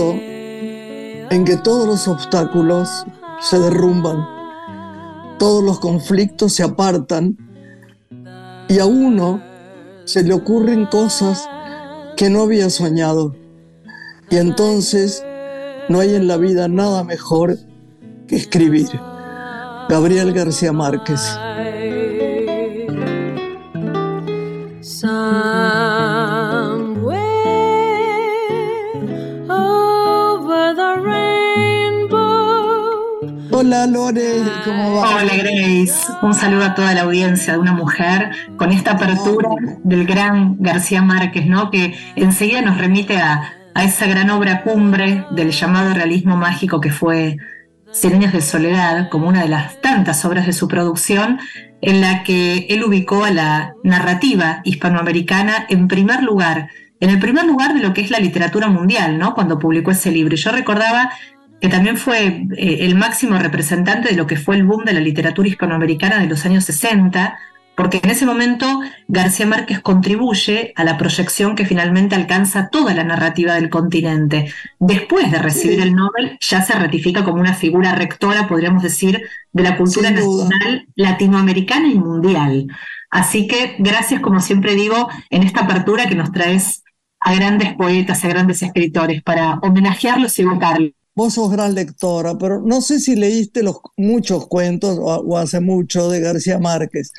en que todos los obstáculos se derrumban, todos los conflictos se apartan y a uno se le ocurren cosas que no había soñado. Y entonces no hay en la vida nada mejor que escribir. Gabriel García Márquez. Hola Grace, un saludo a toda la audiencia de una mujer con esta apertura del gran García Márquez, ¿no? Que enseguida nos remite a, a esa gran obra cumbre del llamado realismo mágico que fue Cien de soledad, como una de las tantas obras de su producción, en la que él ubicó a la narrativa hispanoamericana en primer lugar, en el primer lugar de lo que es la literatura mundial, ¿no? Cuando publicó ese libro. Y yo recordaba que también fue eh, el máximo representante de lo que fue el boom de la literatura hispanoamericana de los años 60, porque en ese momento García Márquez contribuye a la proyección que finalmente alcanza toda la narrativa del continente. Después de recibir el Nobel, ya se ratifica como una figura rectora, podríamos decir, de la cultura nacional latinoamericana y mundial. Así que gracias, como siempre digo, en esta apertura que nos traes a grandes poetas, a grandes escritores, para homenajearlos y evocarlos. Vos sos gran lectora, pero no sé si leíste los muchos cuentos o, hace mucho de García Márquez.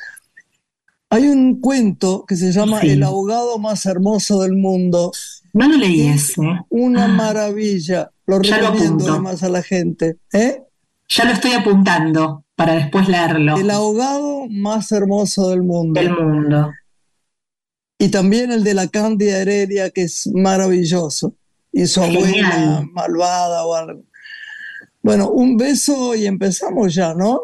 Hay un cuento que se llama El abogado más hermoso del mundo. No lo leí ese. Una ah. maravilla. Lo recomiendo además a la gente. ¿Eh? Ya lo estoy apuntando para después leerlo. El abogado más hermoso del mundo. Del mundo. Y también el de la Cándida Heredia, que es maravilloso y su abuela malvada o algo. Bueno, un beso y empezamos ya, ¿no?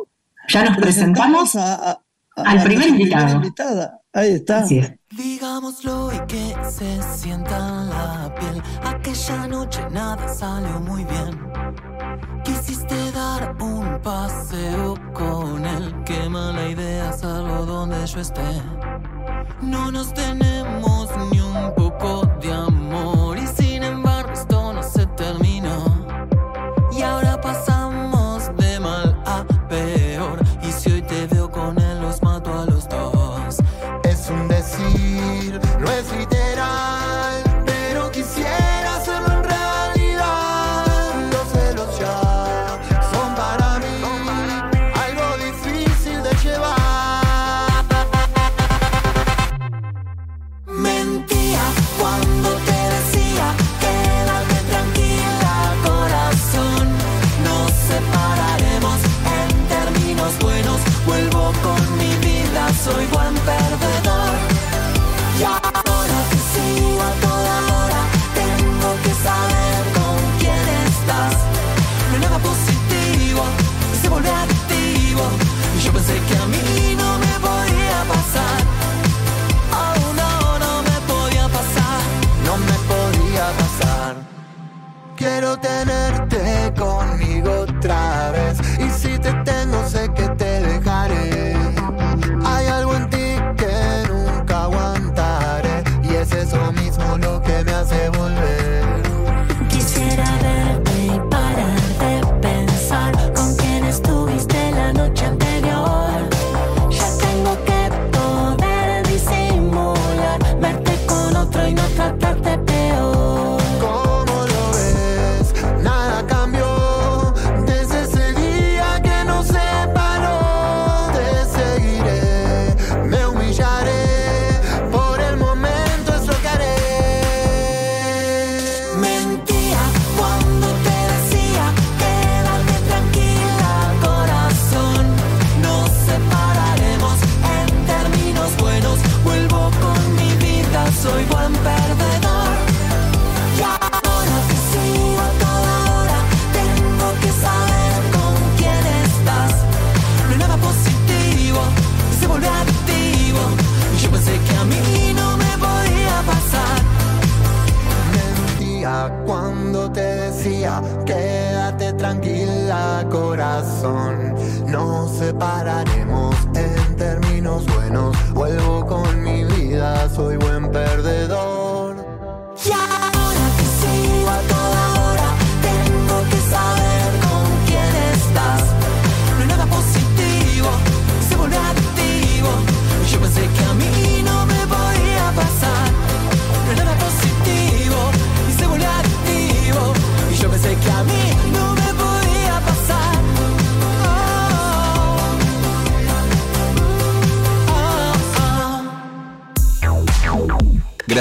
Ya nos presentamos, a, al primer invitado. Invitada. Ahí está. Digámoslo y que se sienta en la piel. Aquella noche nada salió muy bien. Quisiste dar un paseo con él. Qué mala idea, salgo donde yo esté. No nos tenemos ni un poco de amor.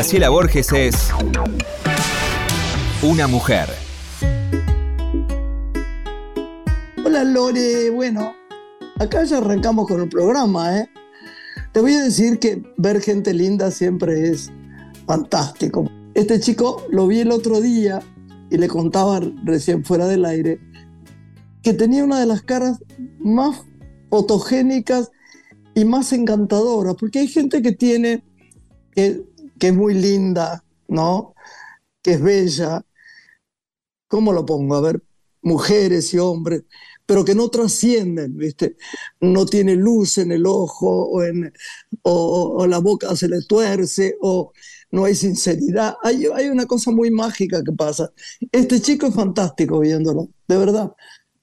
Graciela Borges es una mujer. Hola Lore, bueno, acá ya arrancamos con el programa, ¿eh? Te voy a decir que ver gente linda siempre es fantástico. Este chico lo vi el otro día y le contaba recién fuera del aire que tenía una de las caras más fotogénicas y más encantadoras, porque hay gente que tiene, que, que es muy linda, ¿no? Que es bella. ¿Cómo lo pongo? A ver, mujeres y hombres, pero que no trascienden, ¿viste? No tiene luz en el ojo o, en, o, la boca se le tuerce o no hay sinceridad. Hay una cosa muy mágica que pasa. Este chico es fantástico viéndolo, de verdad.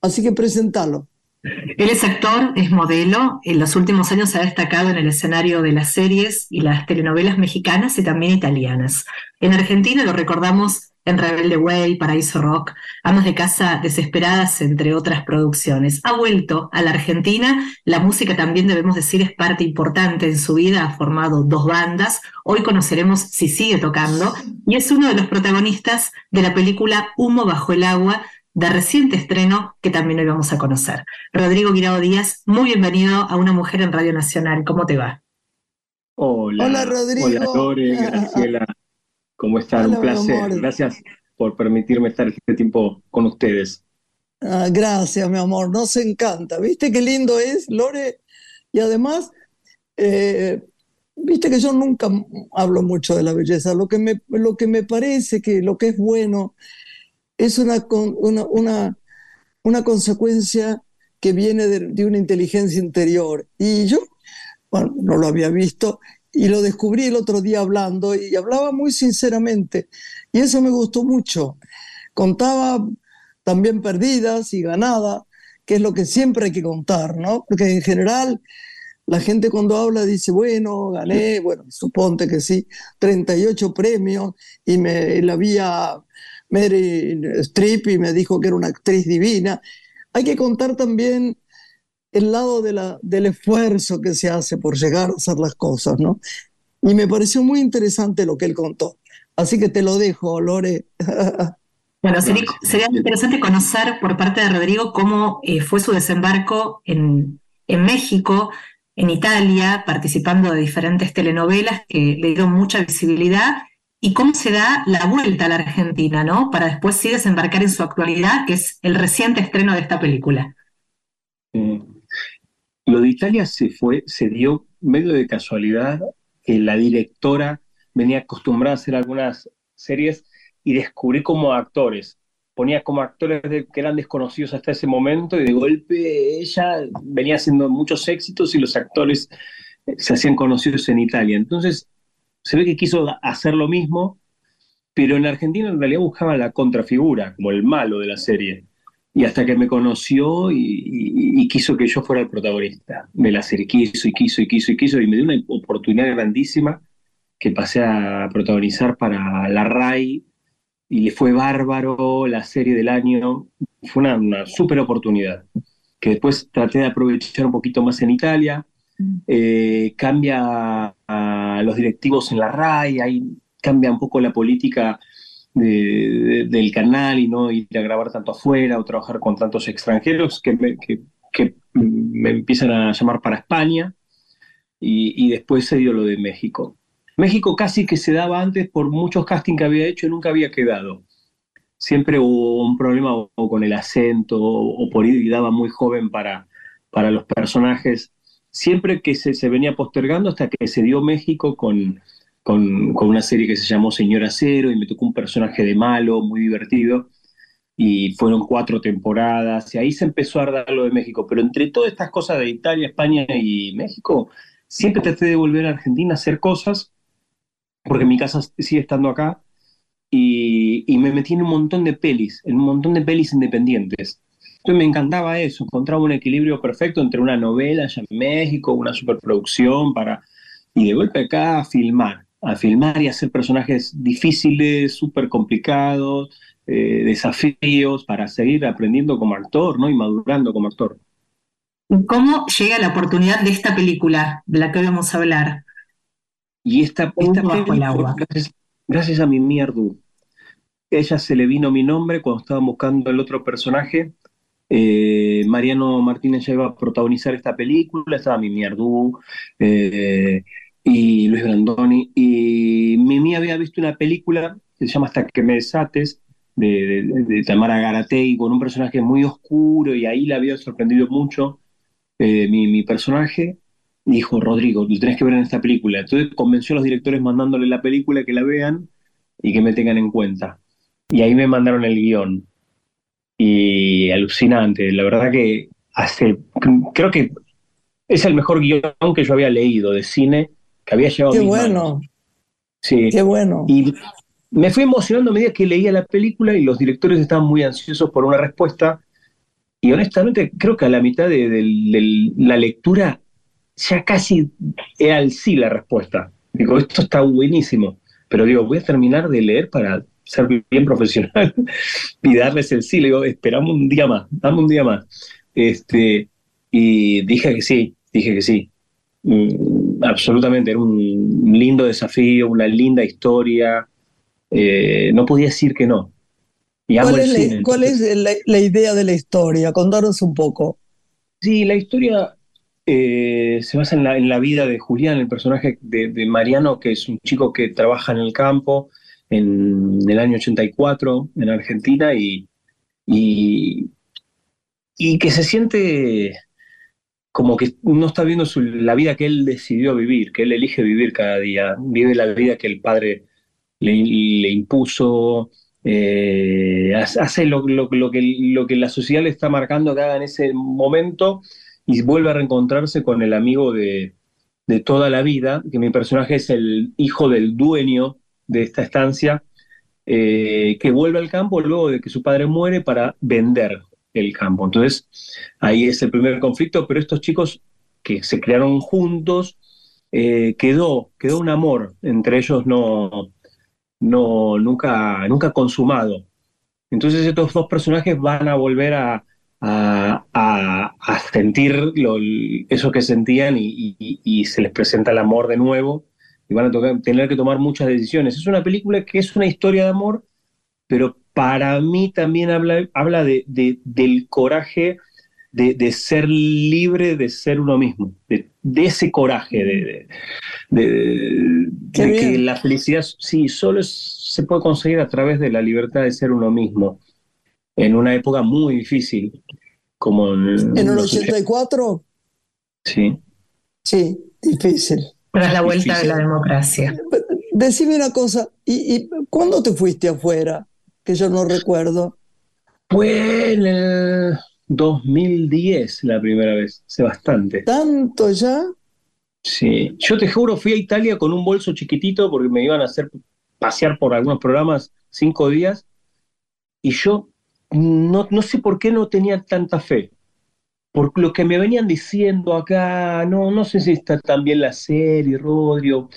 Así que presentalo. Él es actor, es modelo, en los últimos años se ha destacado en el escenario de las series y las telenovelas mexicanas y también italianas. En Argentina lo recordamos en Rebelde Way, Paraíso Rock, Amas de Casa Desesperadas, entre otras producciones. Ha vuelto a la Argentina, la música también debemos decir es parte importante en su vida, ha formado dos bandas, hoy conoceremos si sigue tocando, y es uno de los protagonistas de la película Humo bajo el agua, de reciente estreno que también hoy vamos a conocer. Rodrigo Guirao Díaz, muy bienvenido a Una Mujer en Radio Nacional. ¿Cómo te va? Hola, Hola, Rodrigo. Hola, Lore, Graciela. ¿Cómo están? Hola, Un placer. Gracias por permitirme estar este tiempo con ustedes. Ah, gracias, mi amor, nos encanta. ¿Viste qué lindo es, Lore? Y además, eh, viste que yo nunca hablo mucho de la belleza. Lo que me, lo que me parece que lo que es bueno es una, una, una, una consecuencia que viene de, de una inteligencia interior. Y yo, bueno, no lo había visto y lo descubrí el otro día hablando y hablaba muy sinceramente. Y eso me gustó mucho. Contaba también perdidas y ganadas, que es lo que siempre hay que contar, ¿no? Porque en general la gente cuando habla dice, bueno, gané, bueno, suponte que sí, 38 premios y me la vi a Mary Streep y me dijo que era una actriz divina. Hay que contar también el lado de la, del esfuerzo que se hace por llegar a hacer las cosas, ¿no? Y me pareció muy interesante lo que él contó. Así que te lo dejo, Lore. Bueno, sería, sería interesante conocer por parte de Rodrigo cómo eh, fue su desembarco en, en México, en Italia, participando de diferentes telenovelas que le dieron mucha visibilidad y cómo se da la vuelta a la Argentina, ¿no? Para después sí desembarcar en su actualidad, que es el reciente estreno de esta película. Eh, lo de Italia se fue, se dio medio de casualidad que la directora venía acostumbrada a hacer algunas series y descubrí como actores. Ponía como actores que eran desconocidos hasta ese momento y de golpe ella venía haciendo muchos éxitos y los actores se hacían conocidos en Italia. Entonces se ve que quiso hacer lo mismo, pero en Argentina en realidad buscaba la contrafigura, como el malo de la serie. Y hasta que me conoció y, y- y quiso que yo fuera el protagonista de la serie, quiso y quiso y quiso y quiso, y me dio una oportunidad grandísima que pasé a protagonizar para la RAI y le fue bárbaro la serie del año. Fue una, una súper oportunidad que después traté de aprovechar un poquito más en Italia. Eh, cambia los directivos en la RAI, ahí cambia un poco la política de- de- del canal y no ir a grabar tanto afuera o trabajar con tantos extranjeros que me, empiezan a llamar para España y, después se dio lo de México. México casi que se daba antes por muchos castings que había hecho y nunca había quedado. Siempre hubo un problema o, con el acento o, o por ir y daba muy joven para, para los personajes. Siempre que se, se venía postergando hasta que se dio México con, con, una serie que se llamó Señora Cero y me tocó un personaje de malo muy divertido y fueron cuatro temporadas y ahí se empezó a dar lo de México. Pero entre todas estas cosas de Italia, España y México, siempre traté de volver a Argentina a hacer cosas porque mi casa sigue estando acá y, y me metí en un montón de pelis, en un montón de pelis independientes. Entonces me encantaba eso, encontraba un equilibrio perfecto entre una novela allá en México, una superproducción para... Y de golpe acá a filmar, a filmar y hacer personajes difíciles, súper complicados, eh, desafíos para seguir aprendiendo como actor, ¿no? Y madurando como actor. ¿Y ¿Cómo llega la oportunidad de esta película de la que hoy vamos a hablar? Y esta, esta bajo el agua. gracias, gracias a mi mierdu. Ella se le vino mi nombre cuando estaban buscando el otro personaje. Eh, Mariano Martínez ya iba a protagonizar esta película, estaba mi mierdu eh, y Luis Brandoni. Y Mimi había visto una película que se llama Hasta que me desates, de, de- Tamara Garatei, con un personaje muy oscuro, y ahí la había sorprendido mucho eh, mi, mi personaje. Dijo, Rodrigo, lo tenés que ver en esta película. Entonces convenció a los directores mandándole la película que la vean y que me tengan en cuenta. Y ahí me mandaron el guion. Y alucinante, la verdad que hace, creo que es el mejor guion que yo había leído de cine que había llegado a Qué mis bueno, manos. Sí. qué bueno. Y me fui emocionando a medida que leía la película y los directores estaban muy ansiosos por una respuesta. Y honestamente, creo que a la mitad de, de- de la lectura ya casi era el sí la respuesta. Digo, esto está buenísimo. Pero digo, voy a terminar de leer para ser bien profesional y darles el sí. Le digo, esperamos un día más, dame un día más. Este, y dije que sí, dije que sí. Mm, absolutamente, era un lindo desafío, una linda historia. Eh, no podía decir que no. Y ¿Cuál es, la, cuál entonces- es la, la idea de la historia? Contanos un poco. Sí, la historia eh, se basa en la, en la vida de Julián, el personaje de, de Mariano, que es un chico que trabaja en el campo en, el año 84 en Argentina y, y, y que se siente como que no está viendo la vida que él decidió vivir, que él elige vivir cada día, vive la vida que el padre le, impuso, eh, hace hace lo, lo- lo que, lo que la sociedad le está marcando que haga en ese momento y vuelve a reencontrarse con el amigo de, de toda la vida, que mi personaje es el hijo del dueño de esta estancia, eh, que vuelve al campo luego de que su padre muere para vender el campo. Entonces, ahí es el primer conflicto, pero estos chicos que se crearon juntos, eh, quedó, quedó un amor entre ellos no, no, nunca, nunca consumado. Entonces estos dos personajes van a volver a, a, a- sentir lo- eso que sentían y se les presenta el amor de nuevo y van a tocar- tener que tomar muchas decisiones. Es una película que es una historia de amor, pero para mí también habla, habla de, de- del coraje de, de ser libre, de ser uno mismo, de, ese coraje, de, que la felicidad sí solo es- se puede conseguir a través de la libertad de ser uno mismo, en una época muy difícil, como en, ¿En el los 84? Sí. Sí, difícil. Tras la vuelta de la democracia. Decime una cosa, ¿y, y cuándo te fuiste afuera? Que yo no recuerdo. Fue en el 2010 la primera vez, hace bastante. ¿Tanto ya? Sí, yo te juro, fui a Italia con un bolso chiquitito porque me iban a hacer pasear por algunos programas cinco días y yo no, no sé por qué no tenía tanta fe. Por lo que me venían diciendo acá, no, no sé si está tan bien la serie, Rodrigo.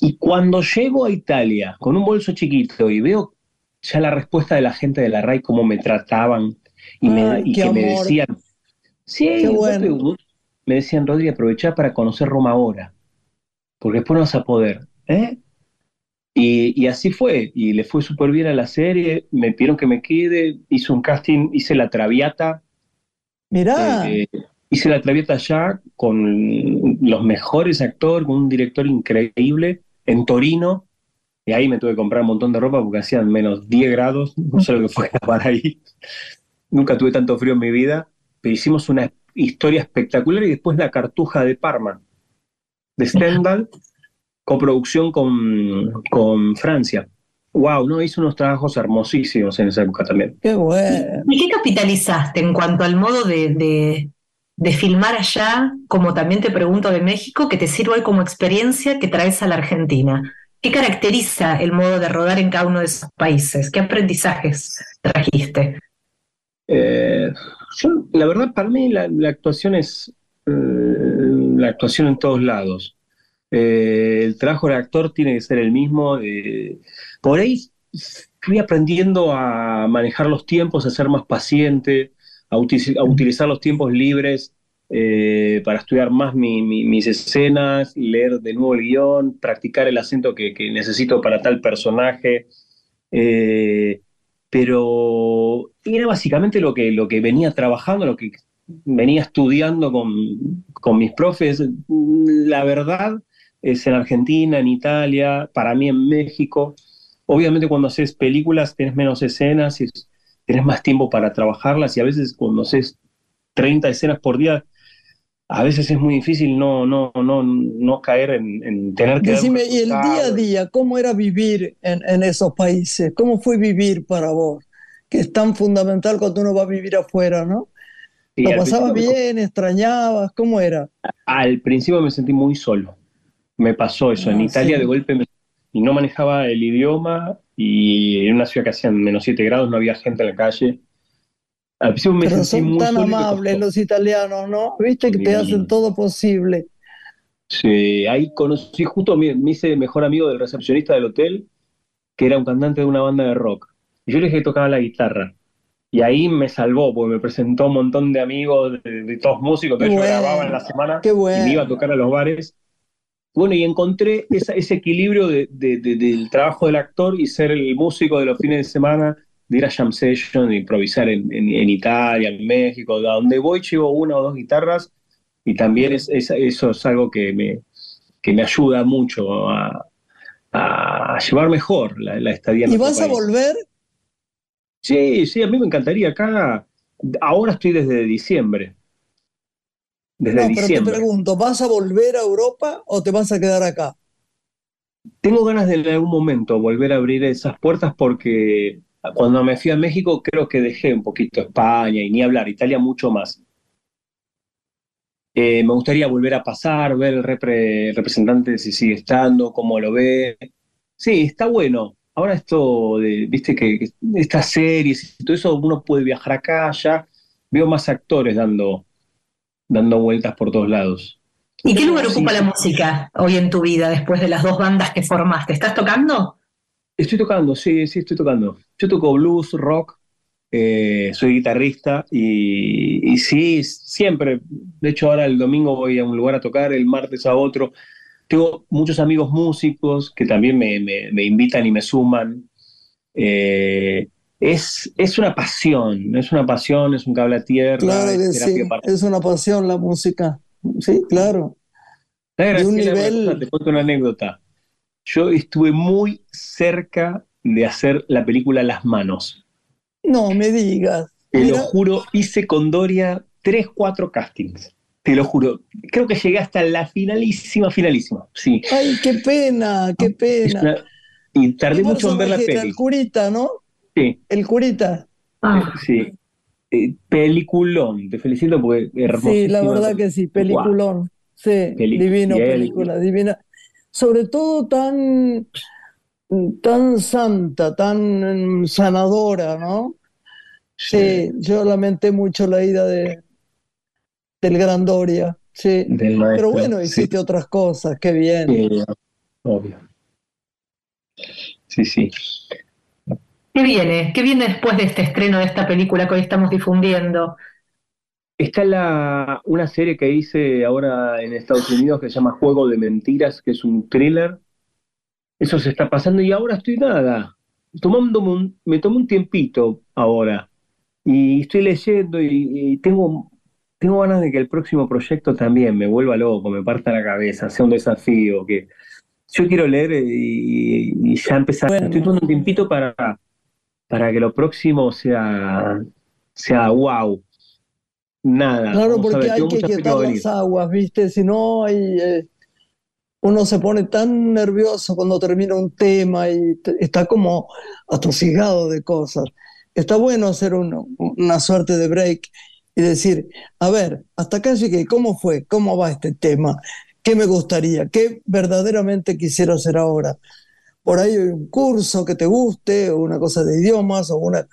Y cuando llego a Italia con un bolso chiquito y veo ya la respuesta de la gente de la RAI, cómo me trataban y, me, Ay, y qué que me decían, sí, bueno. me decían, Rodri, aprovechá para conocer Roma ahora, porque después no vas a poder. ¿eh? Y, y así fue, y le fue súper bien a la serie, me pidieron que me quede, hice un casting, hice la Traviata, Mirá, eh, hice la Traviata ya con los mejores actores, con un director increíble en Torino, y ahí me tuve que comprar un montón de ropa porque hacían menos 10 grados, no sé lo que fue grabar ahí. Nunca tuve tanto frío en mi vida, pero hicimos una historia espectacular y después La Cartuja de Parma, de Stendhal, coproducción con, con Francia. Wow, no, hizo unos trabajos hermosísimos en esa época también. qué bueno. ¿Y qué capitalizaste en cuanto al modo de, de- de filmar allá, como también te pregunto de México, que te sirva hoy como experiencia que traes a la Argentina? ¿Qué caracteriza el modo de rodar en cada uno de esos países? ¿Qué aprendizajes trajiste? Eh, yo, la verdad, para mí la, la actuación es eh, la actuación en todos lados. Eh, el trabajo del actor tiene que ser el mismo. eh, por ahí fui aprendiendo a manejar los tiempos, a ser más paciente, a, uti- a utilizar los tiempos libres eh, para estudiar más mi- mi- mis escenas, leer de nuevo el guion, practicar el acento que, que necesito para tal personaje. Eh, pero era básicamente lo que, lo que venía trabajando, lo que venía estudiando con, con mis profes. La verdad es en Argentina, en Italia, para mí en México. Obviamente cuando haces películas tienes menos escenas y es- tienes más tiempo para trabajarlas y a veces cuando haces 30 escenas por día, a veces es muy difícil no, no, no, no caer en, en tener que... Decime, ¿y el día a día, cómo era vivir en, en esos países? ¿Cómo fue vivir para vos? Que es tan fundamental cuando uno va a vivir afuera, ¿no? ¿Lo pasabas principio me- bien? ¿Extrañabas? ¿Cómo era? Al principio me sentí muy solo. Me pasó eso. En Ah, Italia sí. de golpe me- y no manejaba el idioma y en una ciudad que hacían menos 7 grados no había gente en la calle. Al principio me Pero sentí son muy tan solo y amables los italianos, ¿no? Viste que te hacen todo posible. Sí, ahí conocí justo, me, me hice mejor amigo del recepcionista del hotel, que era un cantante de una banda de rock. Y yo le dije que tocaba la guitarra. Y ahí me salvó, porque me presentó un montón de amigos, de, de todos músicos, Qué entonces yo bueno, grababa en la semana qué y bueno. me iba a tocar a los bares. Bueno, y encontré esa- ese equilibrio de- de- de- del trabajo del actor y ser el músico de los fines de semana, de ir a jam session, de improvisar en, en- en Italia, en México, a donde voy llevo una o dos guitarras y también es, es- eso es algo que me, que me ayuda mucho a, a llevar mejor la, la estadía ¿Y vas a volver? Sí, sí, a mí me encantaría acá. Ahora estoy desde diciembre. Desde No, pero te pregunto, ¿vas a volver a Europa o te vas a quedar acá? Tengo ganas de en algún momento volver a abrir esas puertas porque cuando me fui a México creo que dejé un poquito España y ni hablar, Italia mucho más. Eh, me gustaría volver a pasar, ver el repre- representante si sigue estando, cómo lo ve. Sí, está bueno. Ahora esto de, viste que, que estas series y todo eso, uno puede viajar acá, allá. Veo más actores dando, dando vueltas por todos lados. ¿Y qué lugar Sí. ocupa la música hoy en tu vida después de las dos bandas que formaste? ¿Estás tocando? Estoy tocando, sí, sí, estoy tocando. Yo toco blues, rock, eh, soy guitarrista y, y sí, siempre. De hecho, ahora el domingo voy a un lugar a tocar, el martes a otro. Tengo muchos amigos músicos que también me, me- me invitan y me suman. Eh, es, es una pasión, es una pasión, es un cable a tierra, Claro es sí, es una pasión la música. Sí, claro. De un nivel- Te cuento una anécdota. Yo estuve muy cerca de hacer la película Las Manos. No me digas. Te Mira, lo juro, hice con Doria tres, cuatro castings. Te lo juro. Creo que llegué hasta la finalísima, finalísima. Sí. ay, qué pena, qué pena. una- Y tardé ¿Qué mucho en ver la peli. El curita, ¿no? Sí, El curita. Ah, sí. Eh, peliculón. Te felicito porque hermosísima. Sí, la verdad que sí, peliculón. Sí, divino película, divina. Sobre todo tan, tan santa, tan mm, sanadora, ¿no? Sí, yo lamenté mucho la ida de, del Gran Doria, sí. Del maestro. Pero bueno, Sí, hiciste otras cosas, qué bien. sí, obvio. Sí, sí. ¿Qué viene? ¿Qué viene después de este estreno de esta película que hoy estamos difundiendo? Está la, una serie que hice ahora en Estados Unidos que se llama Juego de Mentiras, que es un thriller. Eso se está pasando y ahora estoy nada, tomándome me tomé un tiempito ahora y estoy leyendo y, tengo, tengo ganas de que el próximo proyecto también me vuelva loco, me parta la cabeza, sea un desafío, que yo quiero leer y, y ya empezar. Bueno. Estoy tomando un tiempito para, para que lo próximo sea, sea wow. Nada. Claro, porque hay que venir. las aguas, ¿viste? Si no, hay, eh, uno se pone tan nervioso cuando termina un tema y te- está como atosigado de cosas. Está bueno hacer una suerte de break y decir, a ver, hasta acá llegué, ¿cómo fue? ¿Cómo va este tema? ¿Qué me gustaría? ¿Qué verdaderamente quisiera hacer ahora? Por ahí un curso que te guste, o una cosa de idiomas, o una...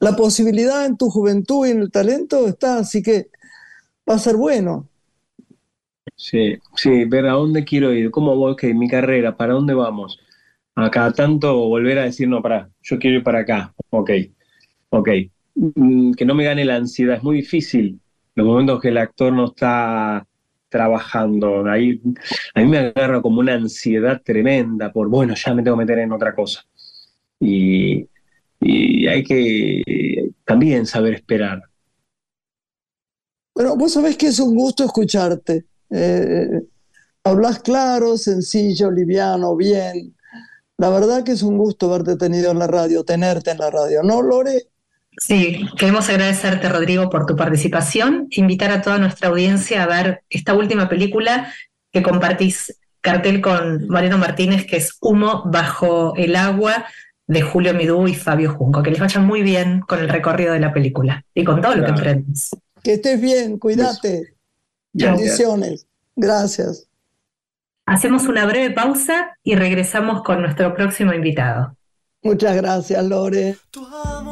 La posibilidad en tu juventud y en el talento está, así que va a ser bueno. Sí, sí, ver a dónde quiero ir, cómo voy, ok, mi carrera, para dónde vamos. A cada tanto volver a decir, no, para, yo quiero ir para acá, ok, ok. Mm, que no me gane la ansiedad, es muy difícil los momentos que el actor no está trabajando. Ahí, a mí me agarra como una ansiedad tremenda por, bueno, ya me tengo que meter en otra cosa. Y, hay que también saber esperar. Bueno, vos sabés que es un gusto escucharte. Eh, hablas claro, sencillo, liviano, bien. La verdad que es un gusto verte tenido en la radio, tenerte en la radio, ¿no, Lore? Sí, queremos agradecerte, Rodrigo, por tu participación, invitar a toda nuestra audiencia a ver esta última película que compartís cartel con Mariano Martínez, que es Humo bajo el agua, de Julio Midú y Fabio Junco. Que les vaya muy bien con el recorrido de la película y con todo lo que emprendes. Que estés bien, cuídate. Bendiciones. Gracias. Hacemos una breve pausa y regresamos con nuestro próximo invitado. Muchas gracias, Lore. Tu amor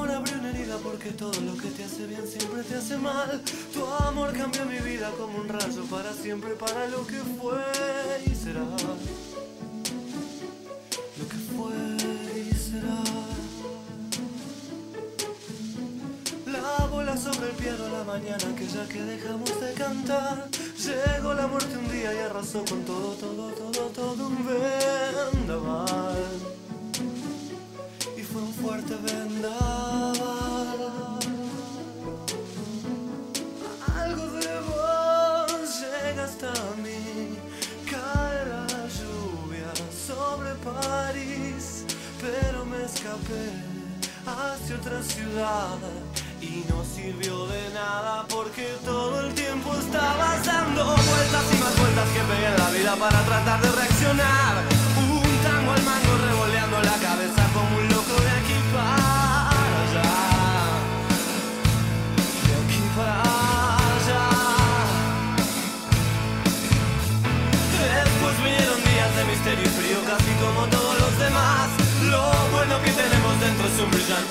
siempre, para lo que fue y será. Lo que fue y será. La bola sobre el piano a la mañana, aquella que dejamos de cantar. Llegó la muerte un día y arrasó con todo, todo, todo, todo un vendaval y fue un fuerte vendaval. Llega hasta mí, cae la lluvia sobre París, pero me escapé hacia otra ciudad. Y no sirvió de nada porque todo el tiempo estabas dando vueltas y más vueltas que pegué en la vida para tratar de reaccionar.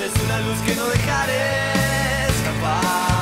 Es una luz que no dejaré escapar.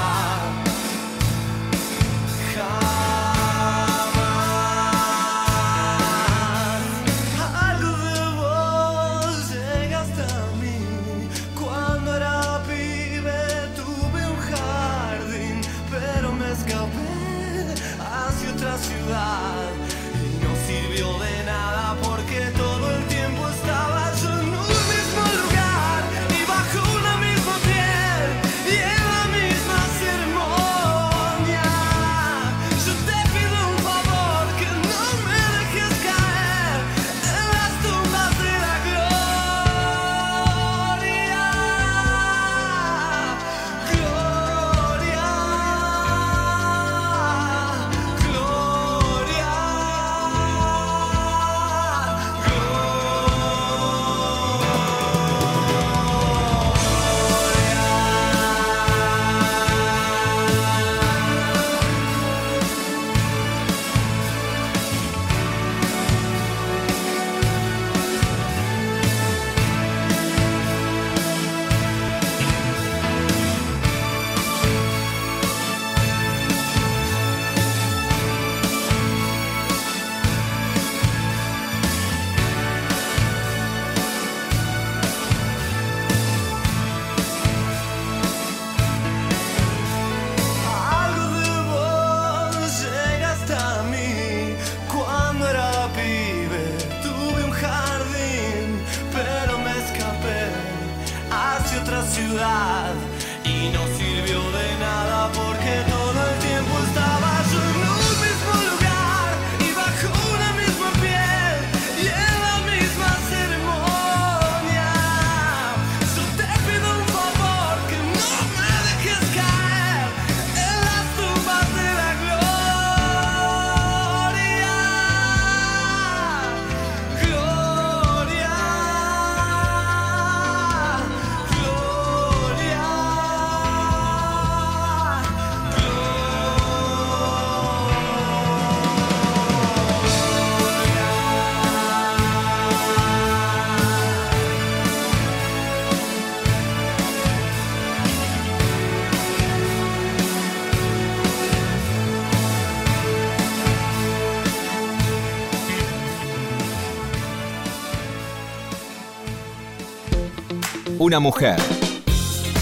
Una mujer.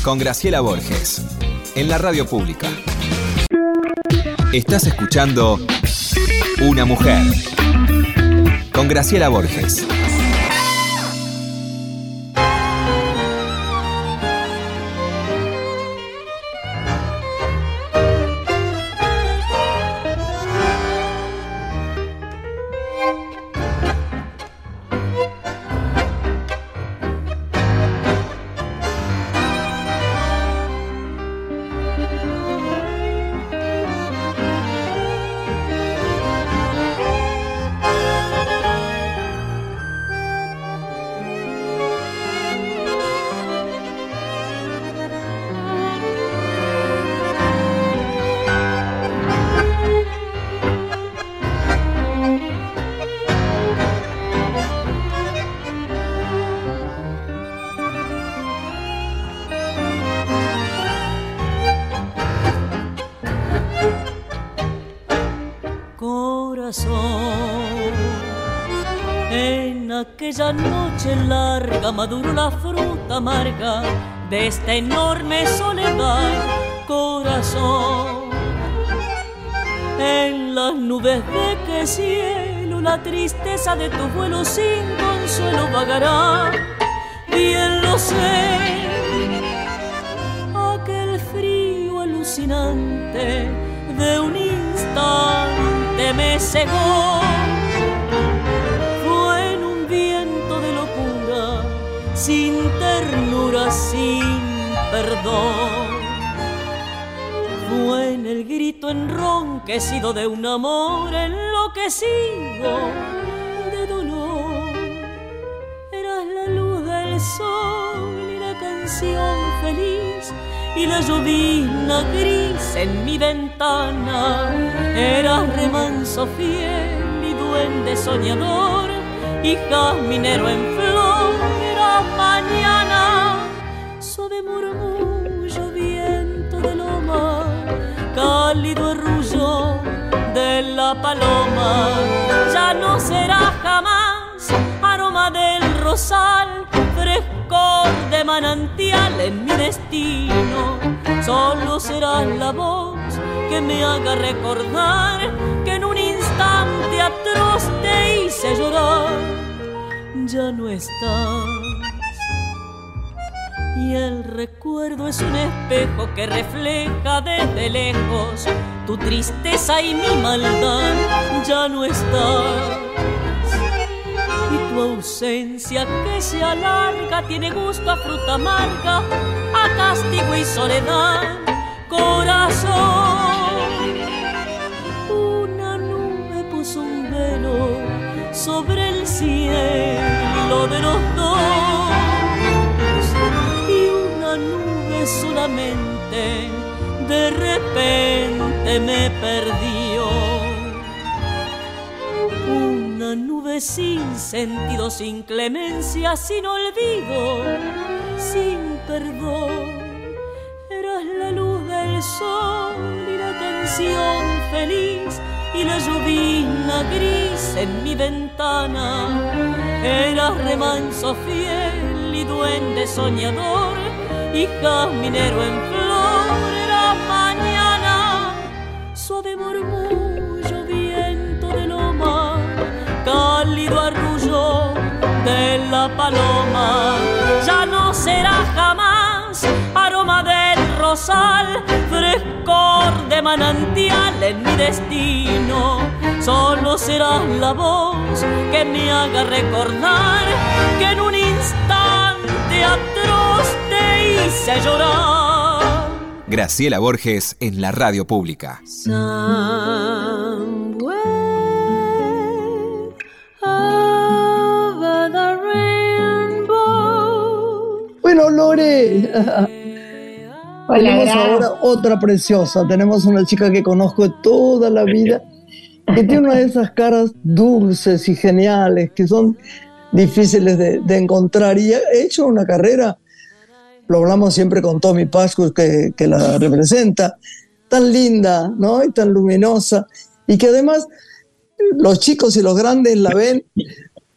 Con Graciela Borges. En la radio pública. Estás escuchando Una mujer con Graciela Borges. Sin ternura, sin perdón. Fue en el grito enronquecido de un amor enloquecido de dolor. Eras la luz del sol y la canción feliz y la llovina gris en mi ventana. Eras remanso fiel y duende soñador y jazminero en flor. Mañana, suave murmullo, viento de loma, cálido arrullo de la paloma. Ya no será jamás aroma del rosal, frescor de manantial en mi destino. Solo será la voz que me haga recordar que en un instante atroz te hice llorar. Ya no estás. Y el recuerdo es un espejo que refleja desde lejos tu tristeza y mi maldad. Ya no estás y tu ausencia que se alarga tiene gusto a fruta amarga, a castigo y soledad, corazón. Una nube puso un velo sobre el cielo de los dos solamente de repente me perdió una nube sin sentido, sin clemencia, sin olvido, sin perdón. Eras la luz del sol y la canción feliz y la llovina gris en mi ventana. Eras remanso fiel y duende soñador y jazminero en flor. Era mañana, suave murmullo, viento de loma cálido arrullo de la paloma. Ya no será jamás aroma del rosal, frescor de manantial en mi destino. Solo será la voz que me haga recordar que en un instante te hice llorar. Graciela Borges en la radio pública. Bueno, Lore, tenemos Gra. ahora otra preciosa. Tenemos una chica que conozco de toda la vida, que tiene una de esas caras dulces y geniales, que son difíciles de, de encontrar. Y ha hecho una carrera, lo hablamos siempre con Tommy Pascus, que, que la representa, tan linda, ¿no? Y tan luminosa, y que además los chicos y los grandes la ven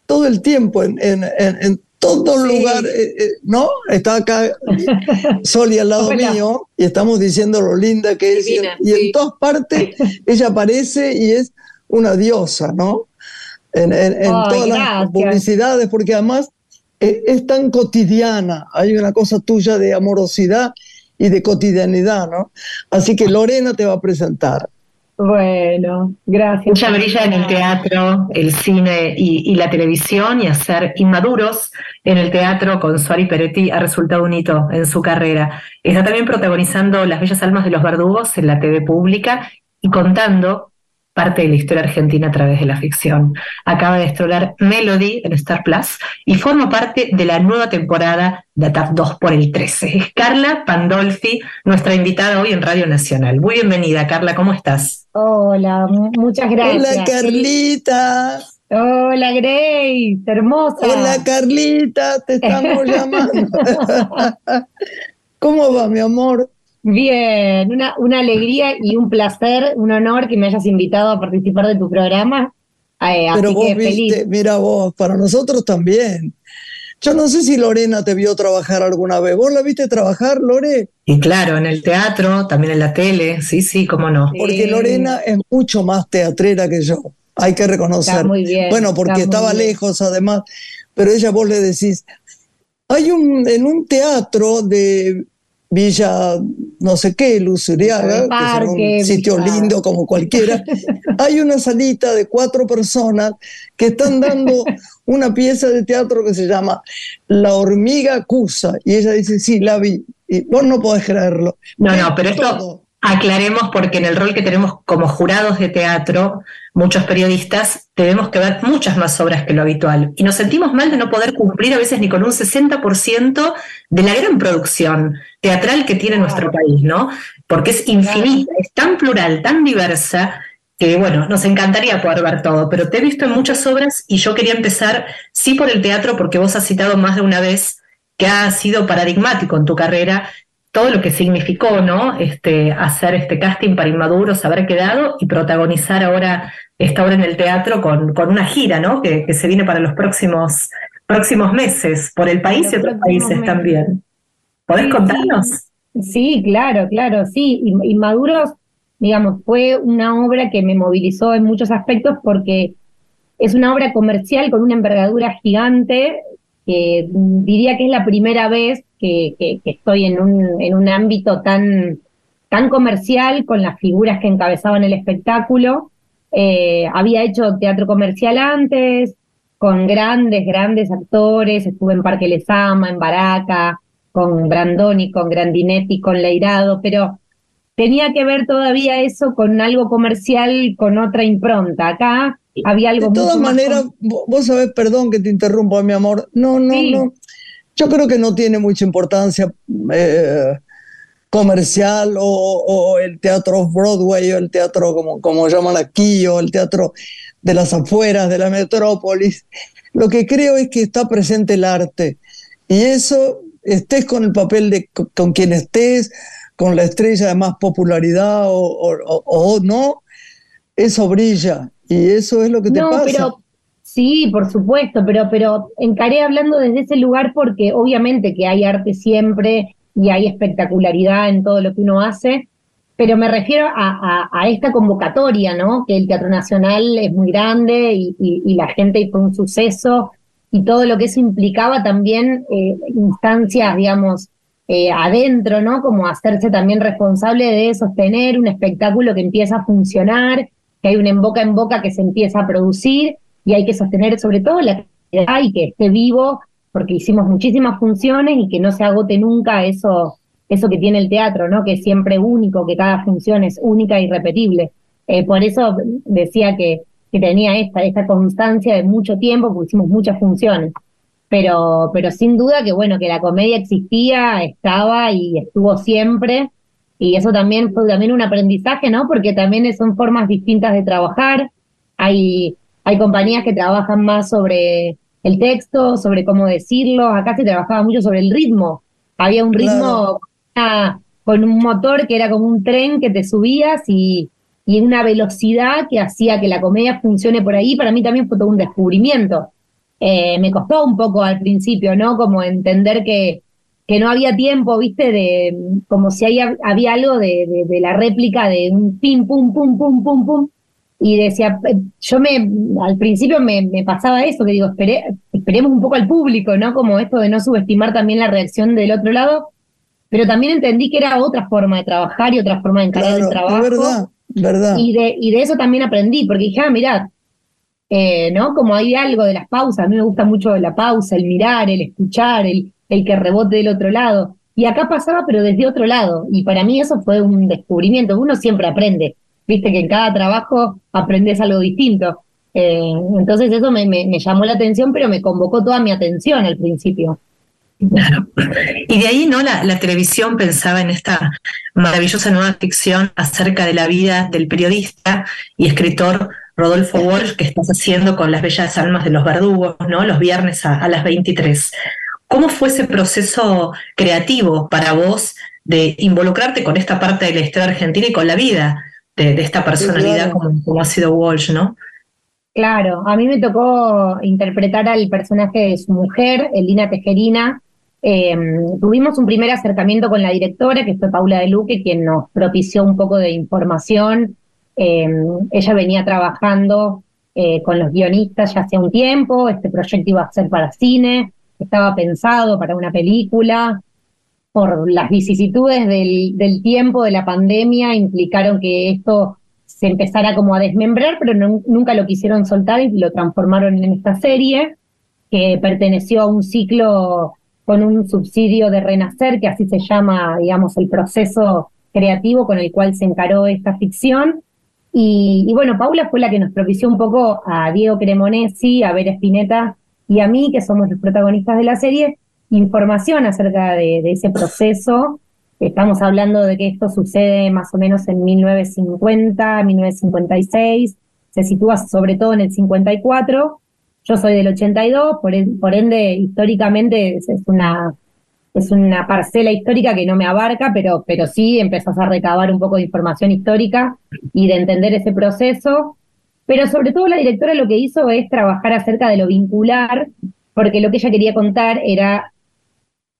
todo el tiempo en, en- en- en todo lugar, eh, eh, ¿no? Está acá Soli al lado mío y estamos diciendo lo linda que es. y, en todas partes ella aparece y es una diosa, ¿no? En, todas las publicidades, porque además eh, es, tan cotidiana, hay una cosa tuya de amorosidad y de cotidianidad, ¿no? Así que Lorena te va a presentar. Bueno, gracias. Ella brilla en el teatro, el cine y, la televisión y hacer inmaduros en el teatro con Suari Peretti ha resultado un hito en su carrera. Está también protagonizando Las Bellas Almas de los Verdugos en la TV pública y contando parte de la historia argentina a través de la ficción. Acaba de estrenar Melody en Star Plus y forma parte de la nueva temporada de TAP 2 por el 13. Es Carla Pandolfi, nuestra invitada hoy en Radio Nacional. Muy bienvenida, Carla, ¿cómo estás? Hola, muchas gracias. Hola, Carlita. Hola, Grace, hermosa. Hola, Carlita, te estamos llamando. ¿Cómo va, mi amor? Bien, una, una alegría y un placer, un honor que me hayas invitado a participar de tu programa. Eh, Pero vos viste, mira vos, para nosotros también. Yo no sé si Lorena te vio trabajar alguna vez. ¿Vos la viste trabajar, Lore? Y claro, en el teatro, también en la tele, sí, sí, cómo no. Porque Lorena es mucho más teatrera que yo, hay que reconocer. muy bien, bueno, porque estaba lejos además, pero ella vos le decís, hay un, en un teatro de Villa no sé qué, Luzuriaga, que es un sitio lindo como cualquiera, hay una salita de cuatro personas que están dando una pieza de teatro que se llama La hormiga acusa. Y ella dice, sí, la vi. Y vos no podés creerlo. No, no, pero esto aclaremos porque en el rol que tenemos como jurados de teatro, muchos periodistas, debemos que ver muchas más obras que lo habitual. Y nos sentimos mal de no poder cumplir a veces ni con un 60% de la gran producción teatral que tiene nuestro país, ¿no? Porque es infinita, es tan plural, tan diversa, que bueno, nos encantaría poder ver todo, pero te he visto en muchas obras y yo quería empezar, sí por el teatro, porque vos has citado más de una vez que ha sido paradigmático en tu carrera todo lo que significó, ¿no? Este, hacer este casting para Inmaduros, haber quedado y protagonizar ahora esta obra en el teatro con, con una gira, ¿no? Que, que, se viene para los próximos, próximos meses, por el país y otros países también. ¿Podés contarnos? Sí, claro, claro, sí. Inmaduros, digamos, fue una obra que me movilizó en muchos aspectos porque es una obra comercial con una envergadura gigante, que diría que es la primera vez que, estoy en un, en un ámbito tan, tan comercial con las figuras que encabezaban el espectáculo. Eh, había hecho teatro comercial antes, con grandes, grandes actores, estuve en Parque Lesama, en Baraca, con Brandoni, con Grandinetti, con Leirado, pero tenía que ver todavía eso con algo comercial, con otra impronta. Acá había algo De todas maneras, vos sabés, perdón que te interrumpo, mi amor. No, no, no. Yo creo que no tiene mucha importancia eh, comercial o, el teatro Broadway o el teatro como, como llaman aquí o el teatro de las afueras de la metrópolis. Lo que creo es que está presente el arte y eso estés con el papel de con quien estés, con la estrella de más popularidad o, no, eso brilla y eso es lo que te pasa. Sí, por supuesto, pero, pero encaré hablando desde ese lugar porque obviamente que hay arte siempre y hay espectacularidad en todo lo que uno hace, pero me refiero a, esta convocatoria, ¿no? Que el Teatro Nacional es muy grande y, la gente fue un suceso y todo lo que eso implicaba también eh, instancias, digamos, eh, adentro, ¿no? Como hacerse también responsable de sostener un espectáculo que empieza a funcionar, que hay un en boca en boca que se empieza a producir y hay que sostener sobre todo la actividad y que esté vivo, porque hicimos muchísimas funciones y que no se agote nunca eso, eso que tiene el teatro, ¿no? Que es siempre único, que cada función es única y repetible. Eh, por eso decía que, que tenía esta, esta constancia de mucho tiempo, porque hicimos muchas funciones. Pero, pero sin duda que bueno, que la comedia existía, estaba y estuvo siempre. Y eso también fue también un aprendizaje, ¿no? Porque también son formas distintas de trabajar. Hay, hay compañías que trabajan más sobre el texto, sobre cómo decirlo. Acá se trabajaba mucho sobre el ritmo. Había un ritmo con un motor que era como un tren que te subías y, y una velocidad que hacía que la comedia funcione por ahí. Para mí también fue todo un descubrimiento. eh, me costó un poco al principio, ¿no? Como entender que, que no había tiempo, ¿viste? De, como si había, había algo de, de, de la réplica de un pim, pum, pum, pum, pum, pum. Y decía, eh, yo me, al principio me, me pasaba eso, que digo, esperé, esperemos un poco al público, ¿no? Como esto de no subestimar también la reacción del otro lado, pero también entendí que era otra forma de trabajar y otra forma de encarar Claro, el trabajo. es verdad, verdad. Y de, y de eso también aprendí, porque dije, ah, mirá, eh, ¿no? Como hay algo de las pausas, a mí me gusta mucho la pausa, el mirar, el escuchar, el, el que rebote del otro lado. Y acá pasaba, pero desde otro lado. Y para mí eso fue un descubrimiento. Uno siempre aprende. Viste que en cada trabajo aprendes algo distinto. Eh, entonces eso me, me, me llamó la atención, pero me convocó toda mi atención al principio. Claro. Y de ahí, ¿no? La, la, televisión pensaba en esta maravillosa nueva ficción acerca de la vida del periodista y escritor Rodolfo Walsh que estás haciendo con las bellas almas de los verdugos, ¿no? Los viernes a, a las 23. ¿Cómo fue ese proceso creativo para vos de involucrarte con esta parte de la historia argentina y con la vida de, de esta personalidad como, como ha sido Walsh, ¿no? Claro, a mí me tocó interpretar al personaje de su mujer, Elina Tejerina. Eh, tuvimos un primer acercamiento con la directora, que fue Paula de Luque, quien nos propició un poco de información. Eh, ella venía trabajando eh, con los guionistas ya hace un tiempo, este proyecto iba a ser para cine, estaba pensado para una película. Por las vicisitudes del, tiempo de la pandemia implicaron que esto se empezara como a desmembrar, pero nunca lo quisieron soltar y lo transformaron en esta serie, que perteneció a un ciclo con un subsidio de Renacer, que así se llama, digamos, el proceso creativo con el cual se encaró esta ficción. Y, y bueno, Paula fue la que nos propició un poco a Diego Cremonesi, a Vera Spinetta y a mí, que somos los protagonistas de la serie, información acerca de, ese proceso, Estamos hablando de que esto sucede más o menos en 1950, 1956, se sitúa sobre todo en el 54. Yo soy del 82, por, por ende, históricamente es, es, una es una parcela histórica que no me abarca, pero, pero sí empezás a recabar un poco de información histórica y de entender ese proceso. Pero sobre todo la directora lo que hizo es trabajar acerca de lo vincular, porque lo que ella quería contar era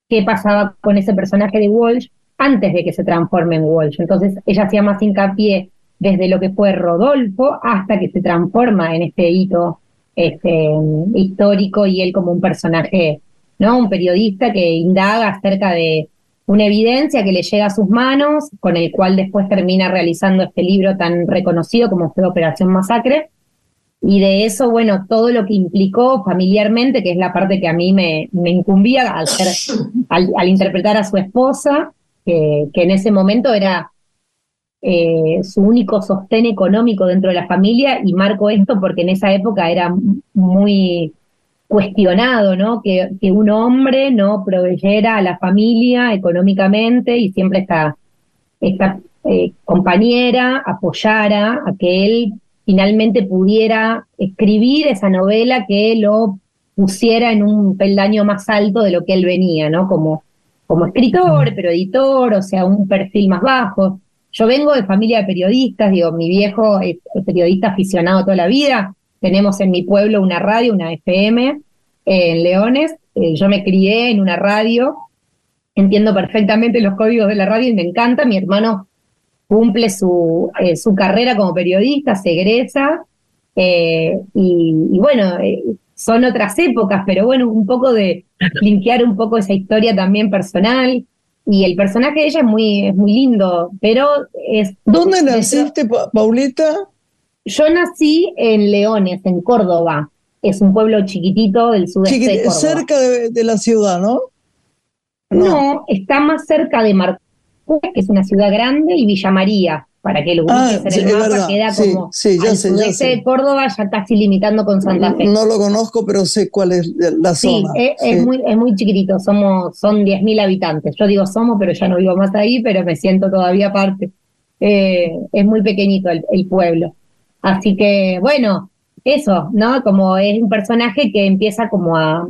qué pasaba con ese personaje de Walsh antes de que se transforme en Walsh. Entonces ella hacía más hincapié desde lo que fue Rodolfo hasta que se transforma en este hito este, histórico y él como un personaje, ¿no? Un periodista que indaga acerca de una evidencia que le llega a sus manos, con el cual después termina realizando este libro tan reconocido como fue Operación Masacre. Y de eso, bueno, todo lo que implicó familiarmente, que es la parte que a mí me, me incumbía al, ser, al, interpretar a su esposa, que, que en ese momento era eh, su único sostén económico dentro de la familia, y marco esto porque en esa época era muy cuestionado, ¿no? Que, que un hombre no proveyera a la familia económicamente y siempre esta, esta eh, compañera apoyara a que él finalmente pudiera escribir esa novela que lo pusiera en un peldaño más alto de lo que él venía, ¿no? Como como escritor, pero editor, o sea, un perfil más bajo. Yo vengo de familia de periodistas, digo, mi viejo es periodista aficionado toda la vida. Tenemos en mi pueblo una radio, una FM eh, en Leones. Eh, yo me crié en una radio, entiendo perfectamente los códigos de la radio y me encanta. Mi hermano cumple su, eh, su carrera como periodista, se egresa. Y, y, bueno, son otras épocas, pero bueno, un poco de limpiar un poco esa historia también personal. Y el personaje de ella es muy, es muy lindo, pero es... ¿Dónde naciste, pa Paulita? Yo nací en Leones, en Córdoba. Es un pueblo chiquitito del sudeste Chiquit de Córdoba. Cerca de, de, la ciudad, ¿no? ¿no? No, está más cerca de Marcús, que es una ciudad grande, y Villa María para que lo ubiques ah, en el mapa, verdad. queda sí, como sí, ya al sé, ya sé. de Córdoba, ya casi limitando con Santa Fe. No lo conozco, pero sé cuál es la sí, zona. Es, sí, es, muy, es muy chiquitito, somos, son 10.000 habitantes. Yo digo somos, pero ya no vivo más ahí, pero me siento todavía parte. Eh, es muy pequeñito el, el pueblo. Así que, bueno, eso, ¿no? Como es un personaje que empieza como a,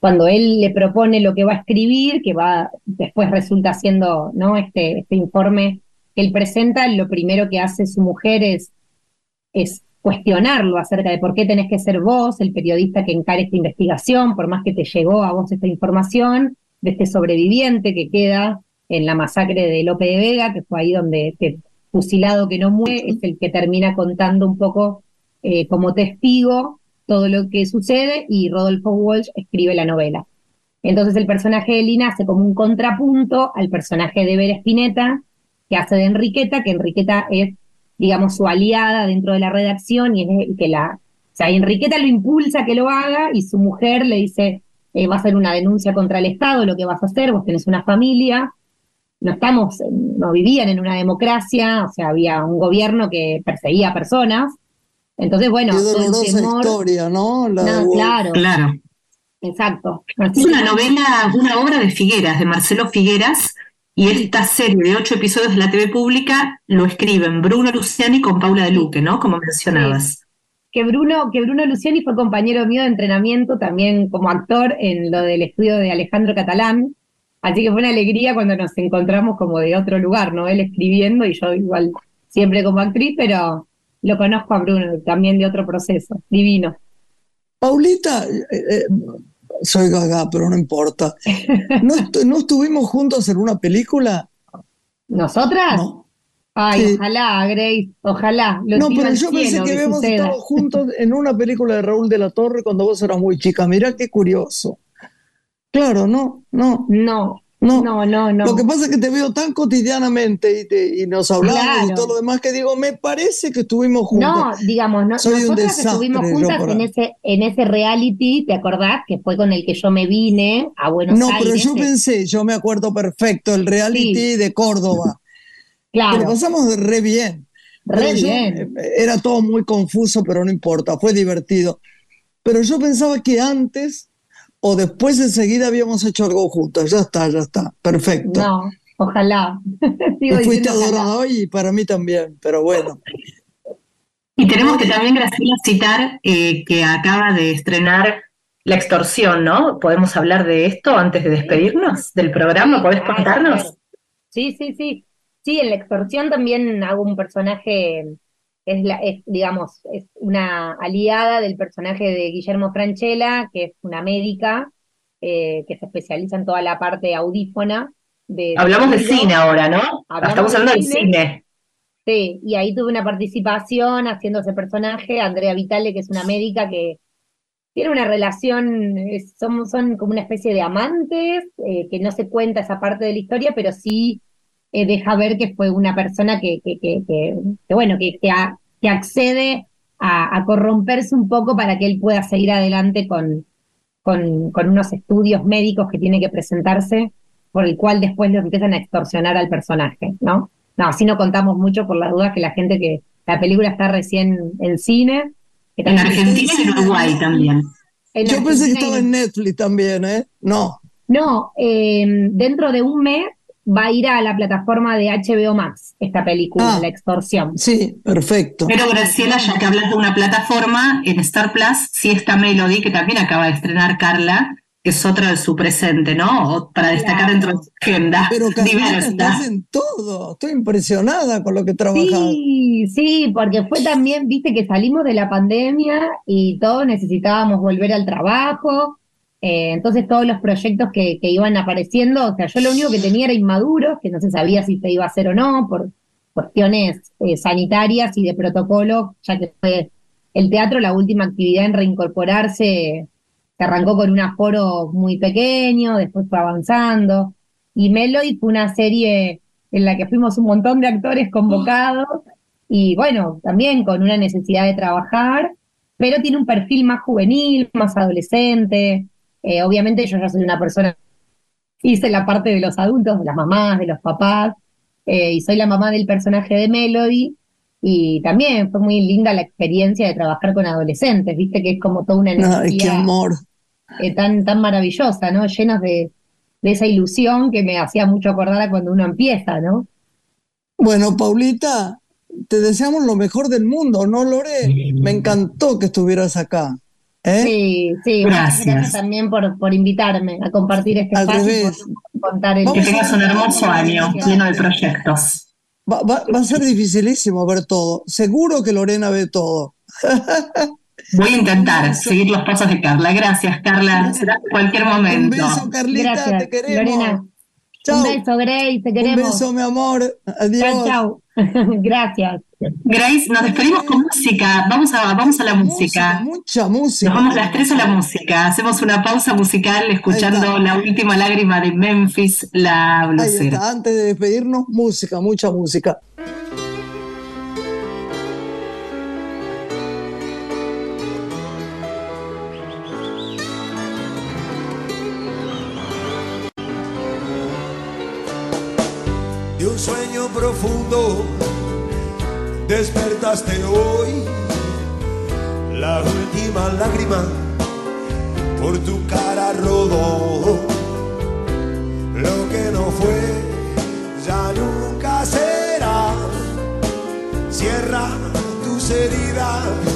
cuando él le propone lo que va a escribir, que va, después resulta siendo, ¿no? Este, este informe que él presenta, lo primero que hace su mujer es, es cuestionarlo acerca de por qué tenés que ser vos el periodista que encare esta investigación, por más que te llegó a vos esta información, de este sobreviviente que queda en la masacre de Lope de Vega, que fue ahí donde este fusilado que no muere es el que termina contando un poco eh, como testigo todo lo que sucede y Rodolfo Walsh escribe la novela. Entonces el personaje de Lina hace como un contrapunto al personaje de Vera Spinetta, que hace de Enriqueta, que Enriqueta es digamos, su aliada dentro de la redacción y, es, que la, o sea, Enriqueta lo impulsa a que lo haga y su mujer le dice, eh, va a ser una denuncia contra el Estado, lo que vas a hacer, vos tenés una familia, no estamos, no vivían en una democracia, o sea, había un gobierno que perseguía a personas, entonces, bueno, Qué dolorosa historia, ¿no? La no claro, Claro. exacto. Es una novela, una obra de Figueras, de Marcelo Figueras, y esta serie de ocho episodios de la TV pública lo escriben Bruno Luciani con Paula de Luque, ¿no? Como mencionabas. que Bruno, que Bruno Luciani fue compañero mío de entrenamiento también como actor en lo del estudio de Alejandro Catalán. Así que fue una alegría cuando nos encontramos como de otro lugar, ¿no? Él escribiendo y yo igual siempre como actriz, pero lo conozco a Bruno también de otro proceso. Divino. Paulita, eh, eh, soy gaga, pero no importa. ¿No, no estuvimos juntos en una película? ¿Nosotras? No. Ay, Sí. ojalá, Grace, ojalá. Lo No, pero yo pensé que habíamos estado juntos en una película de Raúl de la Torre cuando vos eras muy chica. Mirá qué curioso. Claro, no, no, No, no. no, no, no. Lo que pasa es que te veo tan cotidianamente y, te- y nos hablamos y Claro. todo lo demás que digo, me parece que estuvimos juntos. No, digamos, no, Soy un nosotras desastre estuvimos juntas en ese, en ese reality, ¿te acordás? Que fue con el que yo me vine a Buenos No, Aires. pero yo pensé, yo me acuerdo perfecto, el reality Sí. de Córdoba. Que lo Claro, pasamos re bien. re yo, bien. eh, era todo muy confuso, pero no importa, fue divertido. Pero yo pensaba que antes o después enseguida habíamos hecho algo juntos. Ya está, ya está, perfecto. No, ojalá. Sigo fuiste ojalá. adorado y para mí también, pero bueno. Y tenemos que también, Graciela, citar eh, que acaba de estrenar La extorsión, ¿no? ¿Podemos hablar de esto antes de despedirnos del programa? ¿Podés Claro, contarnos? Sí, sí, sí. Sí, en la extorsión también hago un personaje, es, la, es digamos, es una aliada del personaje de Guillermo Franchella, que es una médica eh, que se especializa en toda la parte audífona. De, Hablamos de cine ahora, ¿no? Hablamos Estamos hablando del cine. cine. Sí, y ahí tuve una participación haciendo ese personaje, Andrea Vitale, que es una médica que tiene una relación, es- son, son como una especie de amantes, eh, que no se cuenta esa parte de la historia, pero sí eh, deja ver que fue una persona que, que, que, que- que, bueno, que, que, a- que accede a, a corromperse un poco para que él pueda seguir adelante con, con, con unos estudios médicos que tiene que presentarse, por el cual después lo empiezan a extorsionar al personaje, ¿no? No, así no contamos mucho por las dudas que la gente que la película está recién en cine. que En Argentina y en Uruguay también. en Yo pensé que estaba en Netflix también, ¿eh? No. No, eh, dentro de un mes va a ir a la plataforma de HBO Max esta película, Ah. La Extorsión. Sí, perfecto. Pero Graciela, ya que hablas de una plataforma, en Star Plus sí está Melody, que también acaba de estrenar Carla, que es otra de su presente, ¿no? Para destacar Claro. dentro de su agenda Pero estás en todo. Estoy impresionada con lo que trabajas. Sí, sí, porque fue también, viste, que salimos de la pandemia y todos necesitábamos volver al trabajo. Eh, entonces todos los proyectos que, que iban apareciendo, o sea, yo lo único que tenía era inmaduros, que no se sabía si se iba a hacer o no, por cuestiones eh, sanitarias y de protocolo, ya que fue el teatro la última actividad en reincorporarse, se arrancó con un aforo muy pequeño, después fue avanzando. Y Melody fue una serie en la que fuimos un montón de actores convocados y bueno, también con una necesidad de trabajar, pero tiene un perfil más juvenil, más adolescente. Eh, obviamente yo ya soy una persona, hice la parte de los adultos, de las mamás, de los papás, eh, y soy la mamá del personaje de Melody. Y también fue muy linda la experiencia de trabajar con adolescentes, viste que es como toda una Ay, qué energía amor. eh, tan, tan maravillosa, ¿no? Llenos de, de esa ilusión que me hacía mucho acordar a cuando uno empieza, ¿no? Bueno, Paulita, te deseamos lo mejor del mundo, ¿no, Lore? Me encantó que estuvieras acá. ¿Eh? Sí, sí, muchas Gracias. gracias también por, por invitarme a compartir este Al espacio y contar el Que tengas un hermoso año lleno de proyectos. Va, va- va a ser dificilísimo ver todo. Seguro que Lorena ve todo. Voy a intentar seguir los pasos de Carla. Gracias, Carla. Será en cualquier momento. Un beso, Carlita, Gracias, te queremos. Lorena. Un beso, Grace, te queremos. Un beso, mi amor. Adiós. Chao, chao. Gracias. Grace, nos despedimos con música. Vamos a, vamos a la música. Mucha música. Nos vamos las tres a la música. Hacemos una pausa musical escuchando la última lágrima de Memphis, la Ahí blusera. está, antes de despedirnos, música, mucha música. Despertaste hoy la última lágrima por tu cara rodó. Lo que no fue ya nunca será. Cierra tus heridas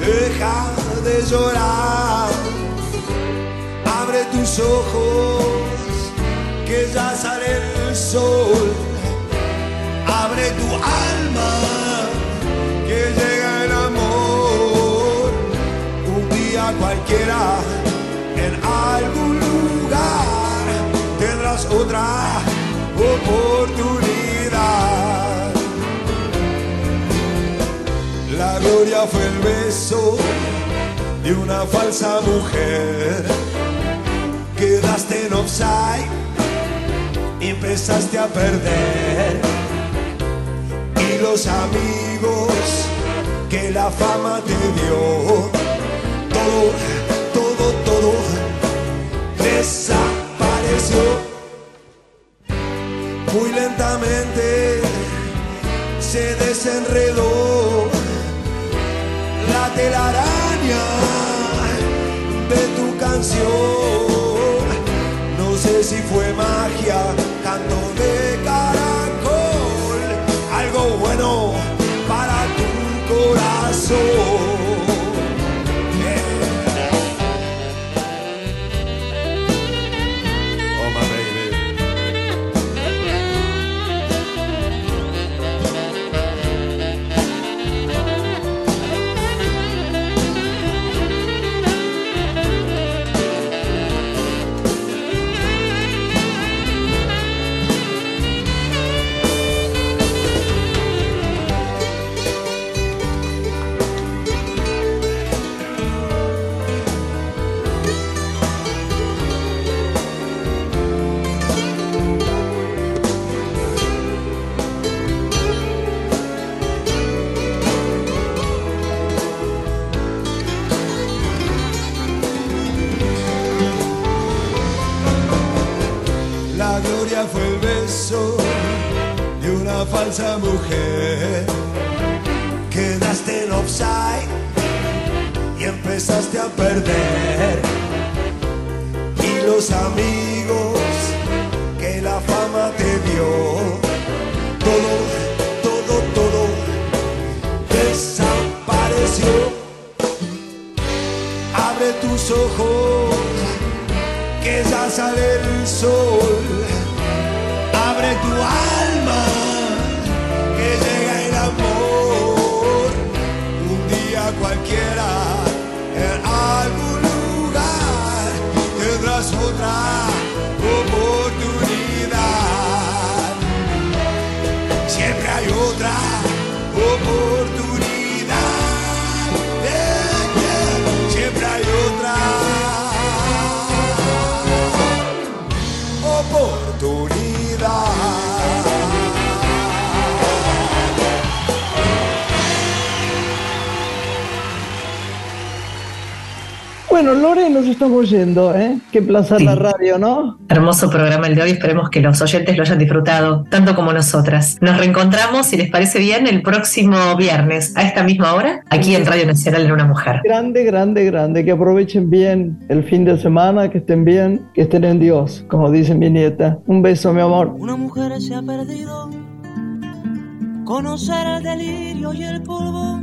deja de llorar. Abre tus ojos que ya sale el sol. Tu alma, que llega el amor. Un día cualquiera, en algún lugar, tendrás otra oportunidad. La gloria fue el beso de una falsa mujer. Quedaste en offside y empezaste a perder. Y los amigos que la fama te dio, todo, todo, todo desapareció. Muy lentamente se desenredó la telaraña de tu canción. No sé si fue magia, canto de yendo, ¿eh? Qué placer la radio, ¿no? Hermoso programa el de hoy, esperemos que los oyentes lo hayan disfrutado, tanto como nosotras. Nos reencontramos, si les parece bien, el próximo viernes a esta misma hora, aquí en Radio Nacional en Una Mujer. Grande, grande, grande. Que aprovechen bien el fin de semana, que estén bien, que estén en Dios, como dice mi nieta. Un beso, mi amor. Una mujer se ha perdido. Conocer el delirio y el polvo.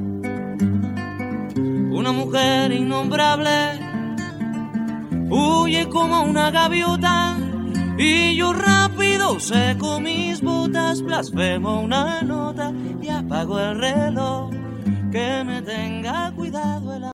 Una mujer innombrable huye como una gaviota y yo rápido seco mis botas, blasfemo una nota y apago el reloj. Que me tenga cuidado el